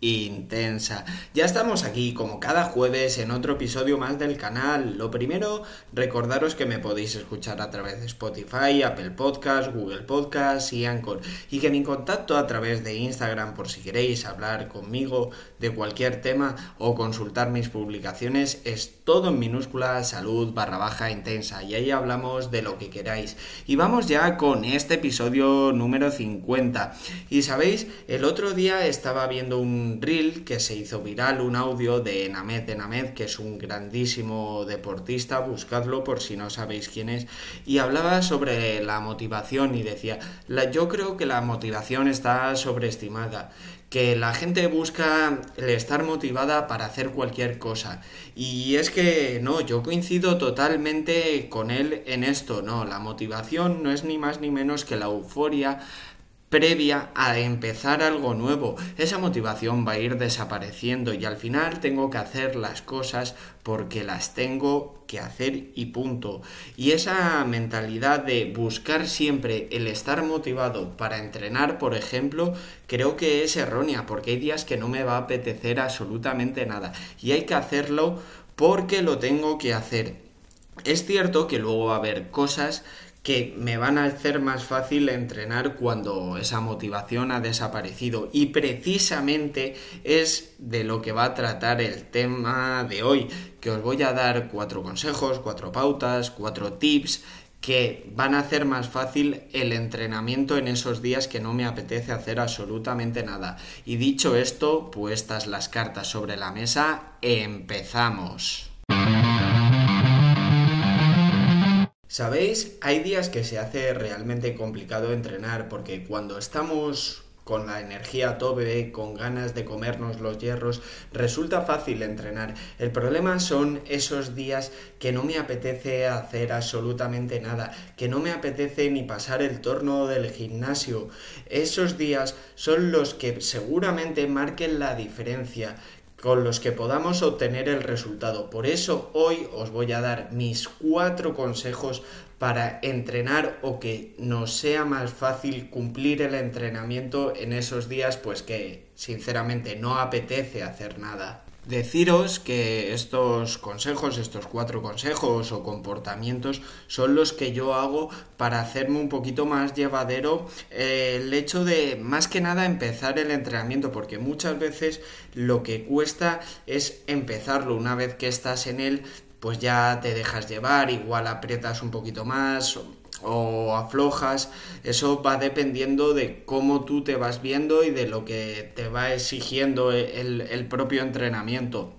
intensa. Ya estamos aquí como cada jueves en otro episodio más del canal. Lo primero, recordaros que me podéis escuchar a través de Spotify, Apple Podcast, Google Podcast y Anchor. Y que mi contacto a través de Instagram por si queréis hablar conmigo de cualquier tema o consultar mis publicaciones es todo en minúscula salud barra baja intensa. Y ahí hablamos de lo que queráis. Y vamos ya con este episodio número 50. Y sabéis, el otro día estaba viendo un reel que se hizo viral, un audio de Named Named, que es un grandísimo deportista, buscadlo por si no sabéis quién es, y hablaba sobre la motivación y decía, la, yo creo que la motivación está sobreestimada que la gente busca estar motivada para hacer cualquier cosa. Y es que no, yo coincido totalmente con él en esto, no, la motivación no es ni más ni menos que la euforia previa a empezar algo nuevo. Esa motivación va a ir desapareciendo y al final tengo que hacer las cosas porque las tengo que hacer y punto. Y esa mentalidad de buscar siempre el estar motivado para entrenar, por ejemplo, creo que es errónea porque hay días que no me va a apetecer absolutamente nada y hay que hacerlo porque lo tengo que hacer. Es cierto que luego va a haber cosas que me van a hacer más fácil entrenar cuando esa motivación ha desaparecido. Y precisamente es de lo que va a tratar el tema de hoy, que os voy a dar cuatro consejos, cuatro pautas, cuatro tips que van a hacer más fácil el entrenamiento en esos días que no me apetece hacer absolutamente nada. Y dicho esto, puestas las cartas sobre la mesa, empezamos. ¿Sabéis? Hay días que se hace realmente complicado entrenar porque cuando estamos con la energía a tope, con ganas de comernos los hierros, resulta fácil entrenar. El problema son esos días que no me apetece hacer absolutamente nada, que no me apetece ni pasar el torno del gimnasio. Esos días son los que seguramente marquen la diferencia con los que podamos obtener el resultado. Por eso hoy os voy a dar mis cuatro consejos para entrenar o que nos sea más fácil cumplir el entrenamiento en esos días pues que sinceramente no apetece hacer nada. Deciros que estos consejos, estos cuatro consejos o comportamientos son los que yo hago para hacerme un poquito más llevadero el hecho de más que nada empezar el entrenamiento porque muchas veces lo que cuesta es empezarlo. Una vez que estás en él pues ya te dejas llevar, igual aprietas un poquito más o aflojas, eso va dependiendo de cómo tú te vas viendo y de lo que te va exigiendo el, el, propio entrenamiento.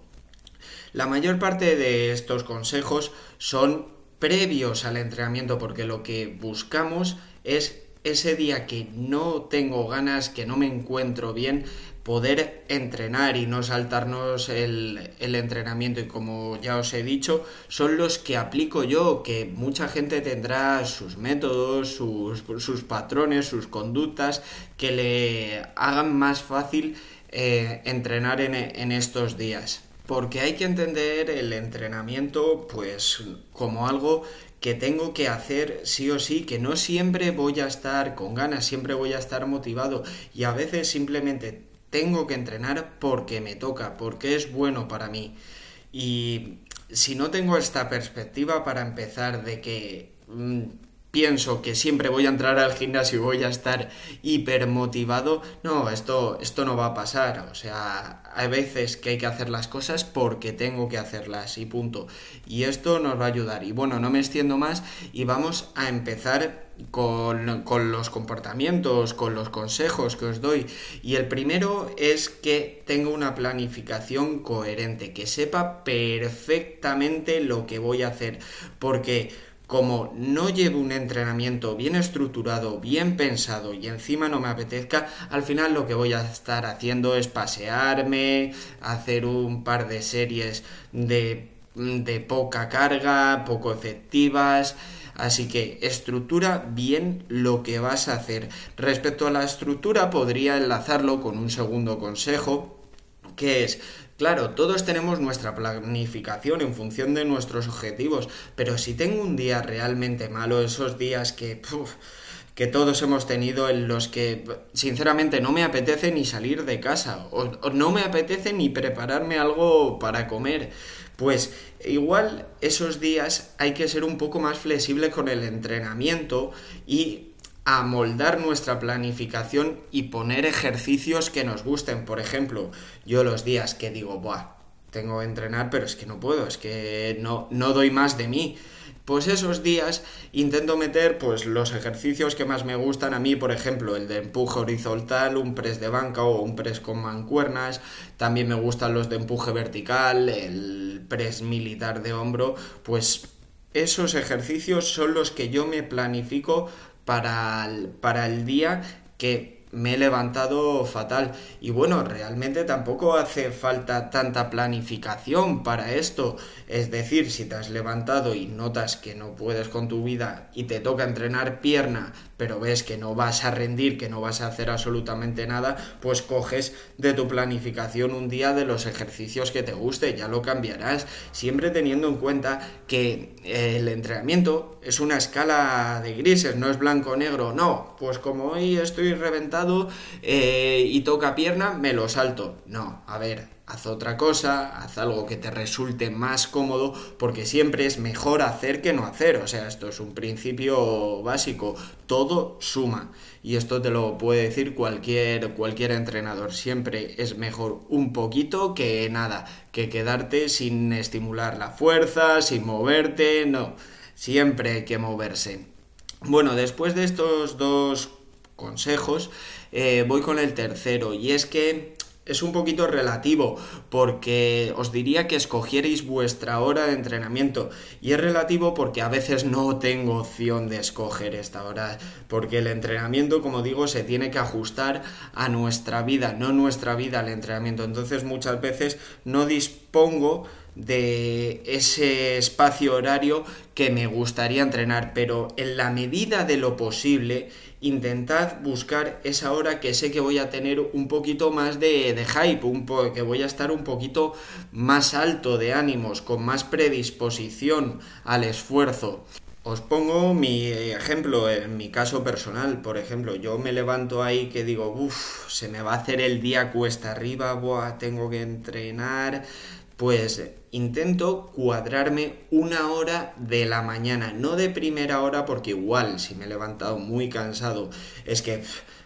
La mayor parte de estos consejos son previos al entrenamiento porque lo que buscamos es ese día que no tengo ganas, que no me encuentro bien, poder entrenar y no saltarnos el, entrenamiento. Y como ya os he dicho son los que aplico yo que mucha gente tendrá sus métodos sus, patrones sus conductas que le hagan más fácil eh, entrenar en, en estos días. Porque hay que entender el entrenamiento pues como algo que tengo que hacer sí o sí, que no siempre voy a estar con ganas, siempre voy a estar motivado. Y a veces simplemente tengo que entrenar porque me toca, porque es bueno para mí. Y si no tengo esta perspectiva para empezar de que mm, pienso que siempre voy a entrar al gimnasio y voy a estar hiper motivado, no, esto, esto no va a pasar. O sea, hay veces que hay que hacer las cosas porque tengo que hacerlas y punto. Y esto nos va a ayudar. Y bueno, no me extiendo más y vamos a empezar con, con los comportamientos, con los consejos que os doy. Y el primero es que tenga una planificación coherente, que sepa perfectamente lo que voy a hacer. Porque como no llevo un entrenamiento bien estructurado, bien pensado y encima no me apetezca, al final lo que voy a estar haciendo es pasearme, hacer un par de series de, de poca carga, poco efectivas. Así que estructura bien lo que vas a hacer. Respecto a la estructura, podría enlazarlo con un segundo consejo, que es Claro, todos tenemos nuestra planificación en función de nuestros objetivos, pero si tengo un día realmente malo, esos días que que todos hemos tenido en los que sinceramente no me apetece ni salir de casa o, no me apetece ni prepararme algo para comer. Pues igual esos días hay que ser un poco más flexible con el entrenamiento y amoldar nuestra planificación y poner ejercicios que nos gusten. Por ejemplo, yo los días que digo, Buah, tengo que entrenar, pero es que no puedo, es que no, no doy más de mí pues esos días intento meter pues los ejercicios que más me gustan a mí, por ejemplo, el de empuje horizontal, un press de banca o un press con mancuernas, también me gustan los de empuje vertical, el press militar de hombro, pues esos ejercicios son los que yo me planifico para para el día que me he levantado fatal. Y bueno, realmente tampoco hace falta tanta planificación para esto. Es decir, si te has levantado y notas que no puedes con tu vida y te toca entrenar pierna, pero ves que no vas a rendir, que no vas a hacer absolutamente nada, pues coges de tu planificación un día de los ejercicios que te guste, ya lo cambiarás, siempre teniendo en cuenta que el entrenamiento es una escala de grises, no es blanco-negro, no, pues como hoy estoy reventado eh, y toca pierna, me lo salto. No, a ver, haz otra cosa, haz algo que te resulte más cómodo, porque siempre es mejor hacer que no hacer. O sea, esto es un principio básico. Todo suma. Y esto te lo puede decir cualquier, cualquier entrenador. Siempre es mejor un poquito que nada, que quedarte sin estimular la fuerza, sin moverte. No, siempre hay que moverse. Bueno, después de estos dos consejos, eh, voy con el tercero. Y es que es un poquito relativo porque os diría que escogierais vuestra hora de entrenamiento. Y es relativo porque a veces no tengo opción de escoger esta hora porque el entrenamiento como digo se tiene que ajustar a nuestra vida no nuestra vida al entrenamiento. Entonces muchas veces no dispongo de ese espacio horario que me gustaría entrenar pero en la medida de lo posible intentad buscar esa hora que sé que voy a tener un poquito más de, de hype, un que voy a estar un poquito más alto de ánimos, con más predisposición al esfuerzo. Os pongo mi ejemplo en mi caso personal, por ejemplo, yo me levanto ahí que digo, uff, se me va a hacer el día cuesta arriba, buah, tengo que entrenar, pues intento cuadrarme una hora de la mañana, no de primera hora porque igual si me he levantado muy cansado es que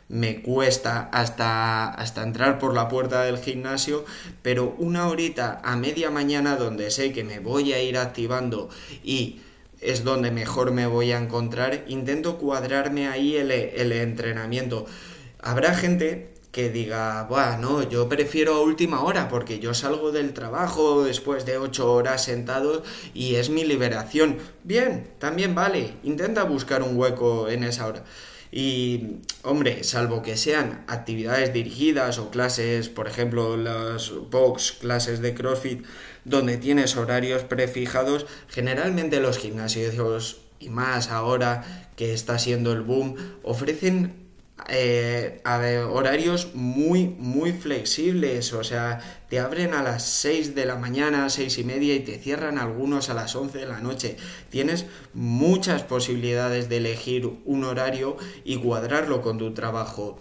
me cuesta hasta, hasta entrar por la puerta del gimnasio, pero una horita a media mañana donde sé que me voy a ir activando y es donde mejor me voy a encontrar, intento cuadrarme ahí el, el entrenamiento. Habrá gente que diga, bueno, yo prefiero última hora porque yo salgo del trabajo después de ocho horas sentado y es mi liberación. Bien, también vale, intenta buscar un hueco en esa hora. Y, hombre, salvo que sean actividades dirigidas o clases, por ejemplo, las box, clases de CrossFit, donde tienes horarios prefijados, generalmente los gimnasios, y más ahora que está siendo el boom, ofrecen eh, horarios muy, muy flexibles. O sea, te abren a las 6 de la mañana, 6 y media y te cierran algunos a las 11 de la noche. Tienes muchas posibilidades de elegir un horario y cuadrarlo con tu trabajo.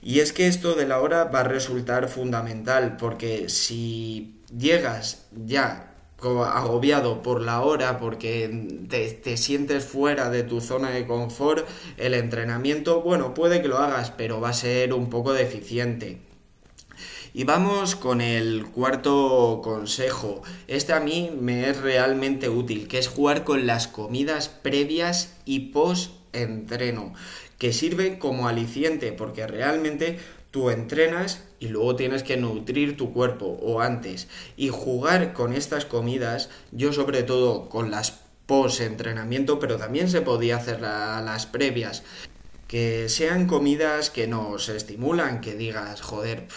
Y es que esto de la hora va a resultar fundamental porque si llegas ya agobiado por la hora porque te, sientes fuera de tu zona de confort, el entrenamiento, bueno, puede que lo hagas, pero va a ser un poco deficiente. Y vamos con el cuarto consejo. Este a mí me es realmente útil, que es jugar con las comidas previas y post entreno, que sirve como aliciente porque realmente tú entrenas y luego tienes que nutrir tu cuerpo o antes y jugar con estas comidas, yo sobre todo con las post entrenamiento, pero también se podía hacer las previas, que sean comidas que nos estimulan, que digas, joder,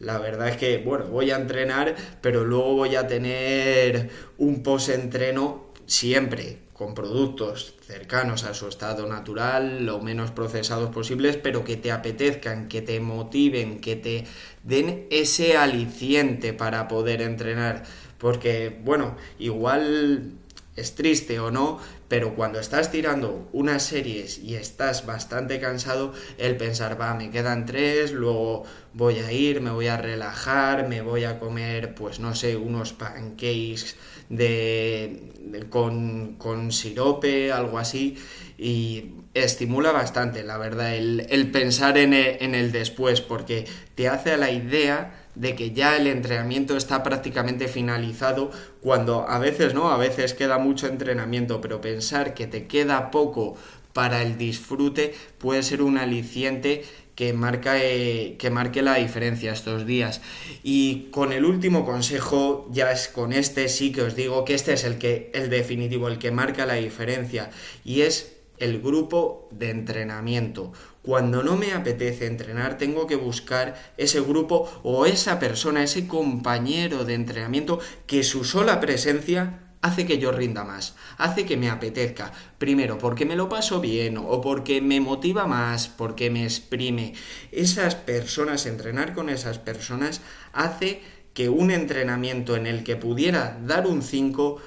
la verdad es que, bueno, voy a entrenar, pero luego voy a tener un post entreno siempre con productos cercanos a su estado natural, lo menos procesados posibles, pero que te apetezcan, que te motiven, que te den ese aliciente para poder entrenar. Porque, bueno, igual es triste o no, pero cuando estás tirando unas series y estás bastante cansado, el pensar, va, me quedan tres, luego voy a ir, me voy a relajar, me voy a comer, pues no sé, unos pancakes de, con, con sirope, algo así, y estimula bastante, la verdad, el, el pensar en en el después, porque te hace a la idea de que ya el entrenamiento está prácticamente finalizado cuando a veces no, a veces queda mucho entrenamiento, pero pensar que te queda poco para el disfrute puede ser un aliciente que, marca, eh, que marque la diferencia estos días. Y con el último consejo, ya es con este sí que os digo que este es el que el definitivo, el que marca la diferencia y es el grupo de entrenamiento. Cuando no me apetece entrenar, tengo que buscar ese grupo o esa persona, ese compañero de entrenamiento que su sola presencia hace que yo rinda más, hace que me apetezca. Primero, porque me lo paso bien o porque me motiva más, porque me exprime. Esas personas, entrenar con esas personas, hace que un entrenamiento en el que pudiera dar un 5,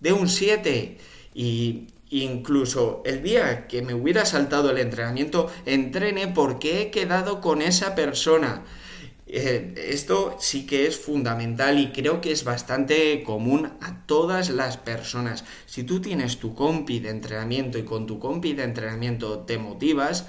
dé un 7. Y Incluso el día que me hubiera saltado el entrenamiento, entrene porque he quedado con esa persona. Eh, esto sí que es fundamental y creo que es bastante común a todas las personas. Si tú tienes tu compi de entrenamiento y con tu compi de entrenamiento te motivas,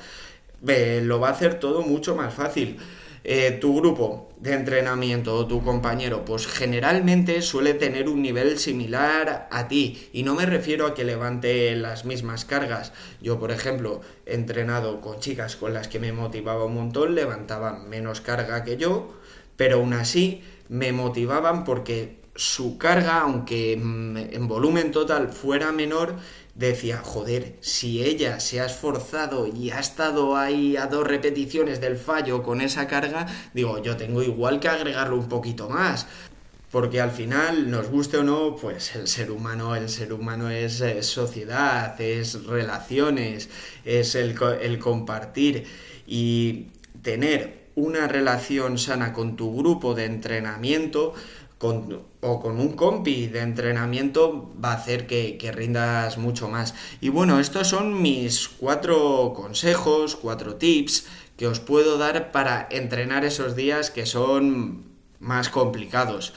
lo va a hacer todo mucho más fácil. Eh, tu grupo de entrenamiento o tu compañero, pues generalmente suele tener un nivel similar a ti. Y no me refiero a que levante las mismas cargas. Yo, por ejemplo, he entrenado con chicas con las que me motivaba un montón, levantaban menos carga que yo, pero aún así me motivaban porque su carga, aunque mm, en volumen total fuera menor, decía, joder, si ella se ha esforzado y ha estado ahí a dos repeticiones del fallo con esa carga, digo, yo tengo igual que agregarlo un poquito más. Porque al final, nos guste o no, pues el ser humano, el ser humano es, sociedad, es relaciones, es el, el compartir y tener una relación sana con tu grupo de entrenamiento con, o con un compi de entrenamiento va a hacer que, que, rindas mucho más. Y bueno, estos son mis cuatro consejos, cuatro tips que os puedo dar para entrenar esos días que son más complicados.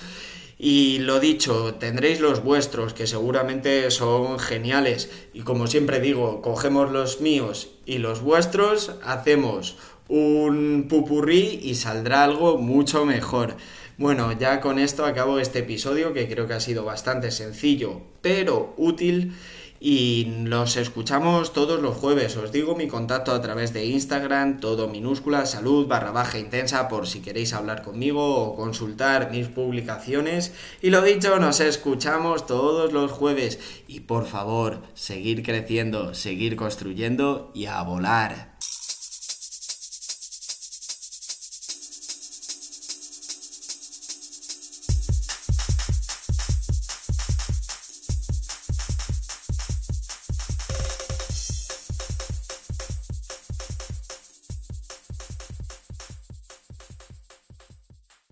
Y lo dicho, tendréis los vuestros, que seguramente son geniales. Y como siempre digo, cogemos los míos y los vuestros, hacemos un pupurrí y saldrá algo mucho mejor. Bueno, ya con esto acabo este episodio que creo que ha sido bastante sencillo, pero útil. Y nos escuchamos todos los jueves. Os digo mi contacto a través de Instagram, todo minúscula, salud barra baja intensa, por si queréis hablar conmigo o consultar mis publicaciones. Y lo dicho, nos escuchamos todos los jueves. Y por favor, seguir creciendo, seguir construyendo y a volar.